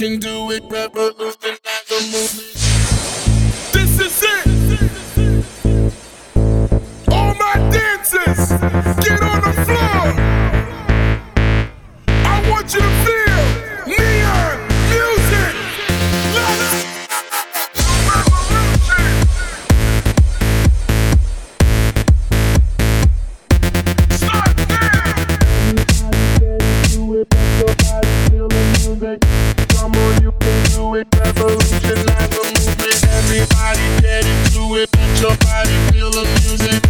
can do Come on, you can do it. Revolutionize the. Everybody get into it. Let your body feel the music.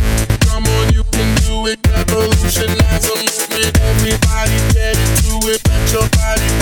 Come on, you can do it. Revolutionize the movement. Everybody get into it. Let your body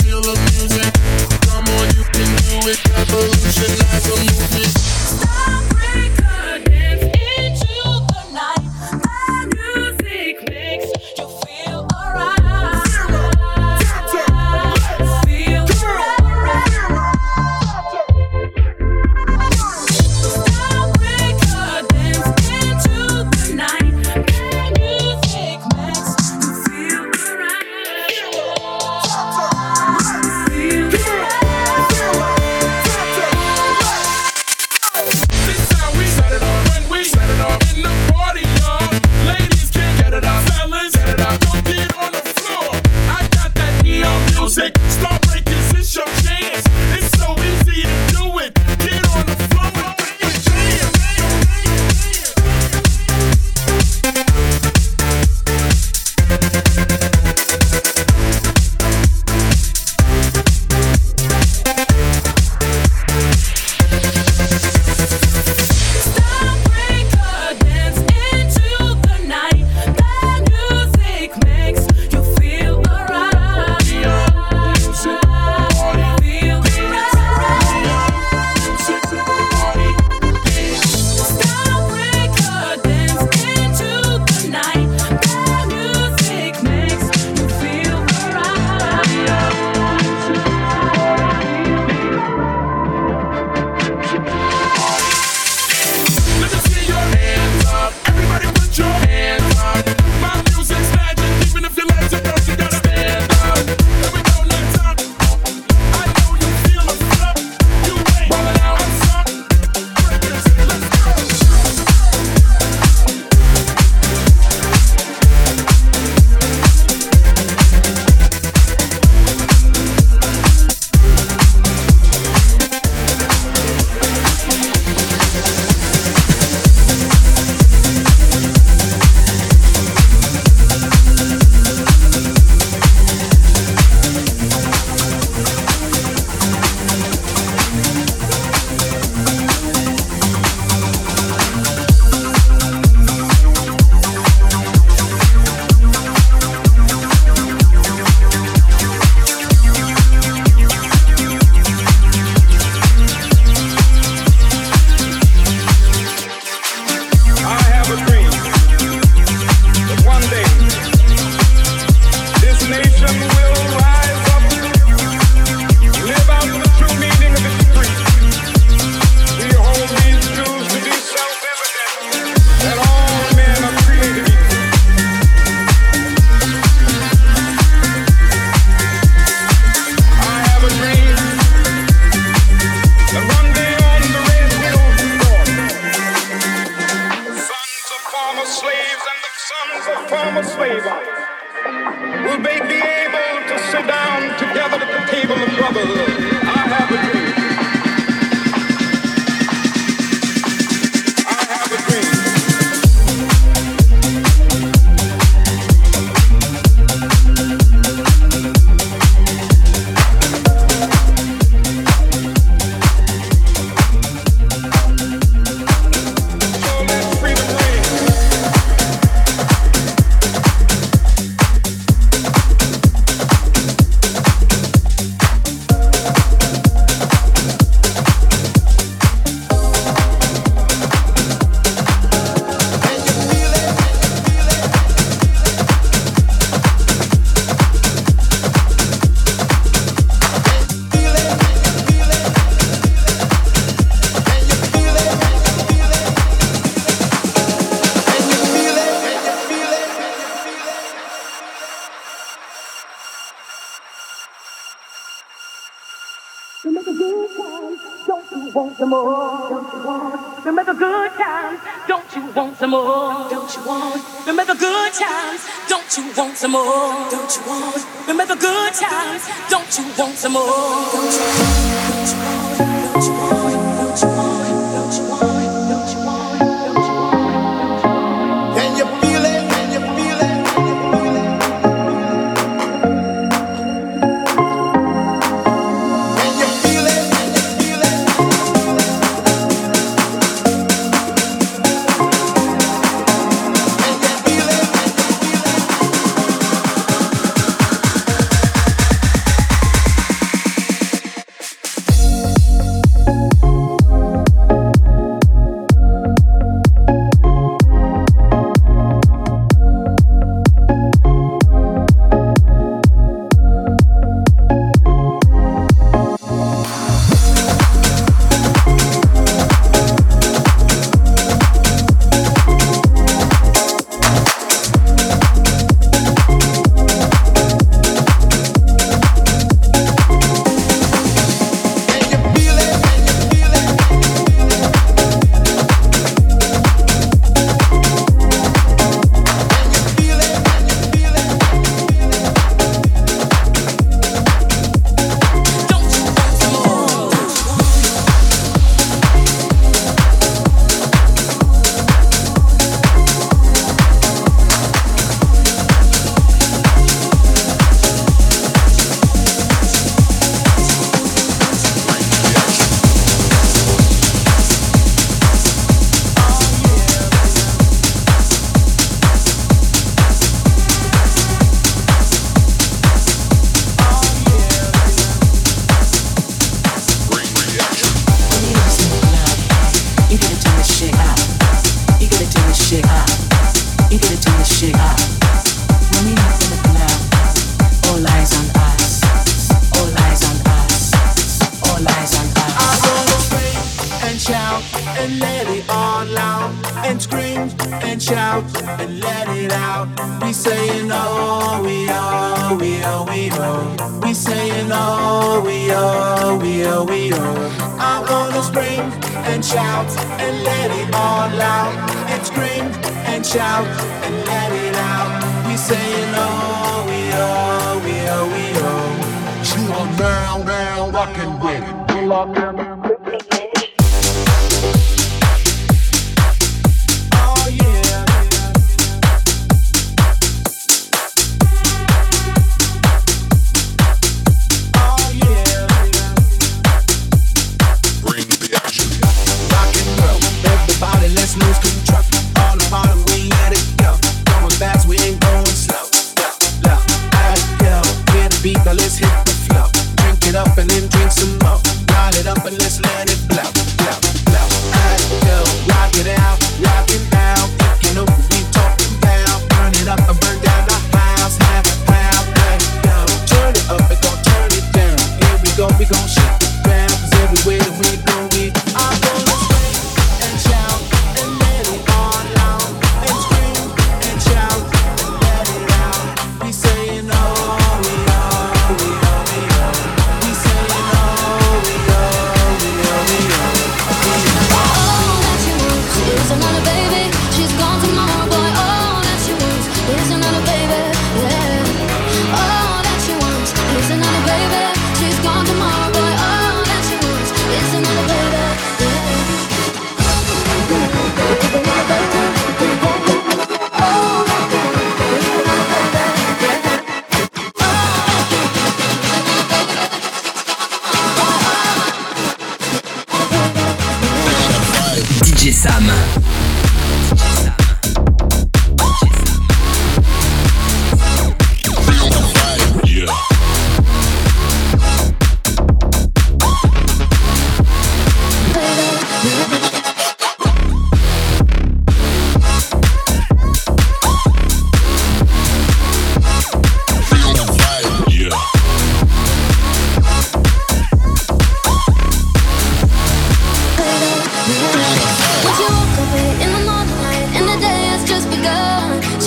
some more?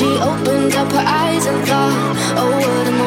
She opened up her eyes and thought, oh, what am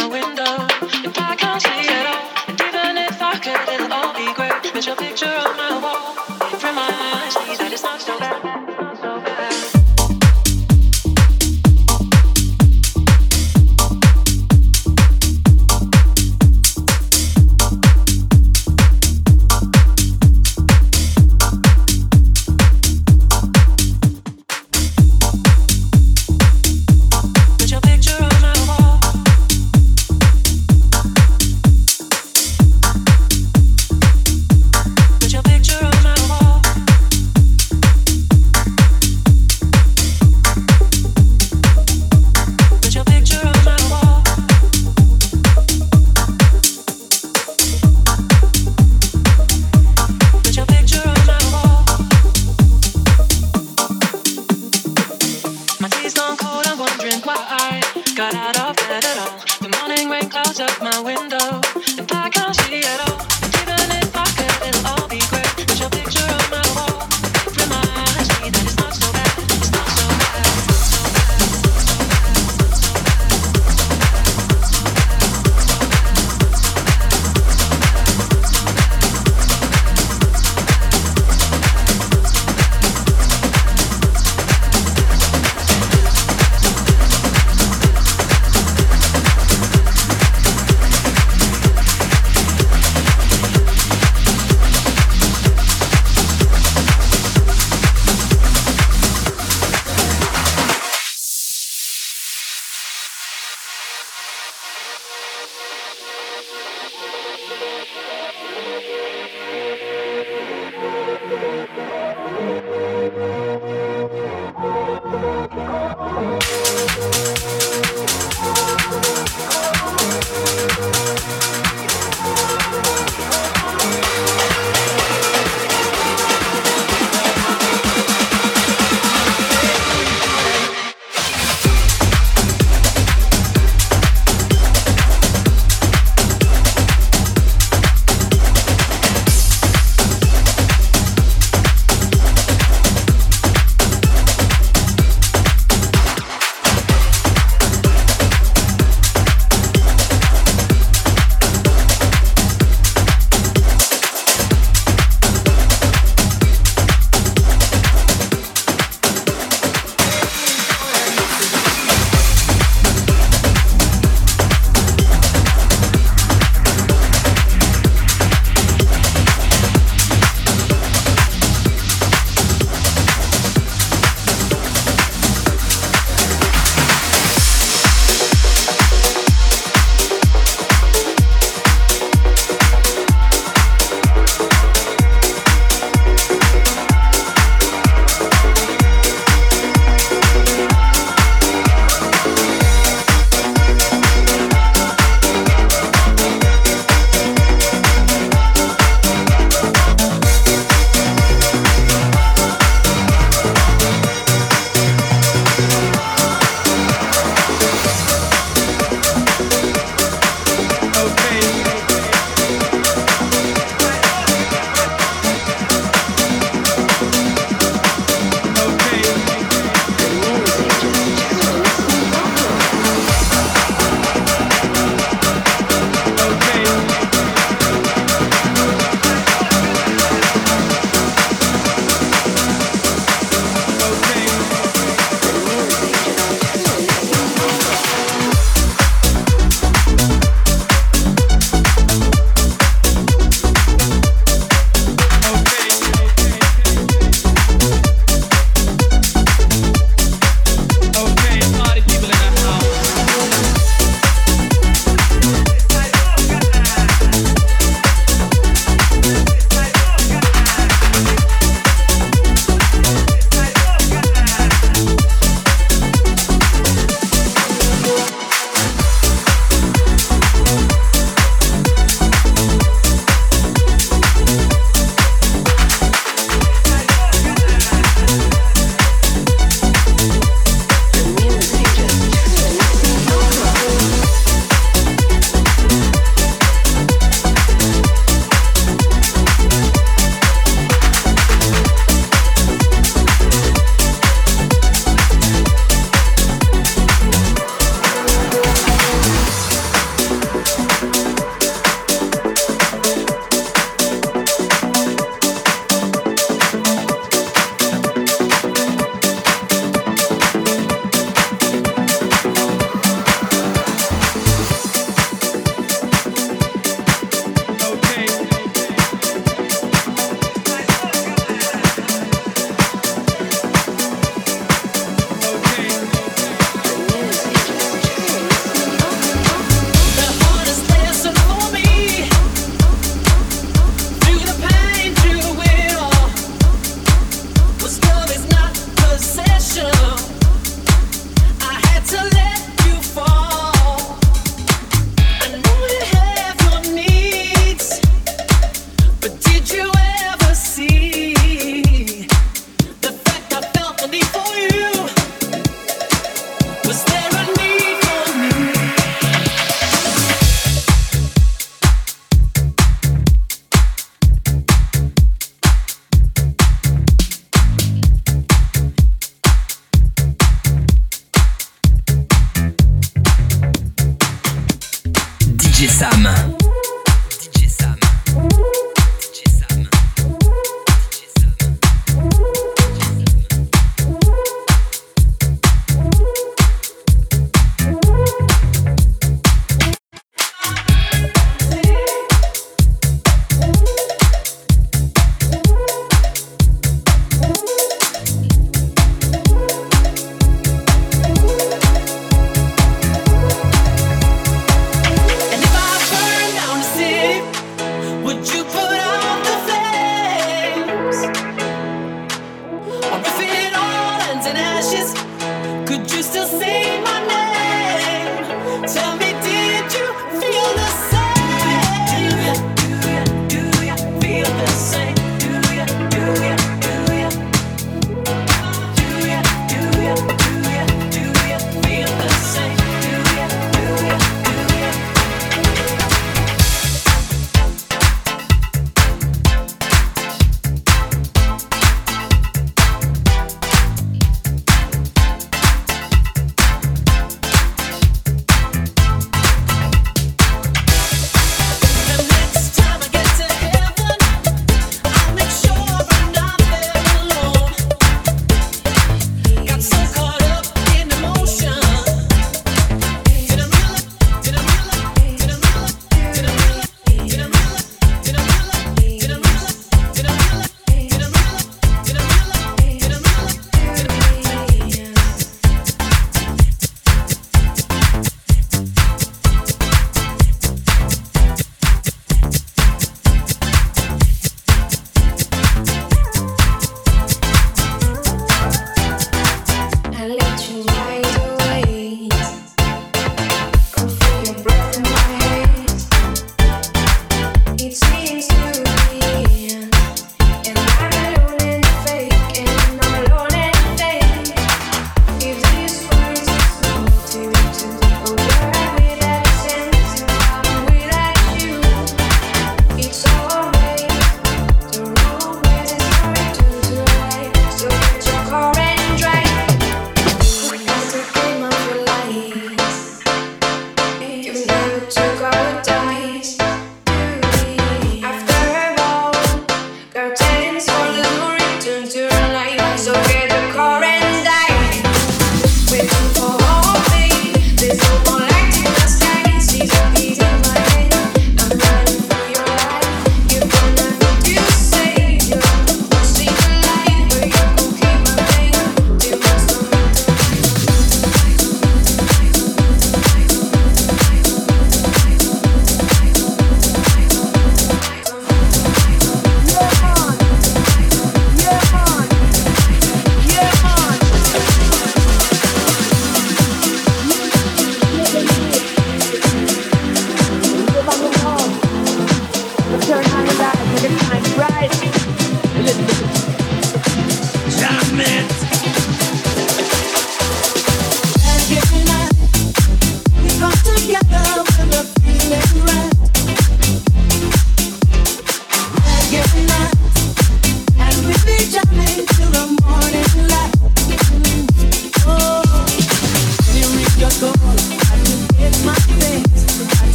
my window.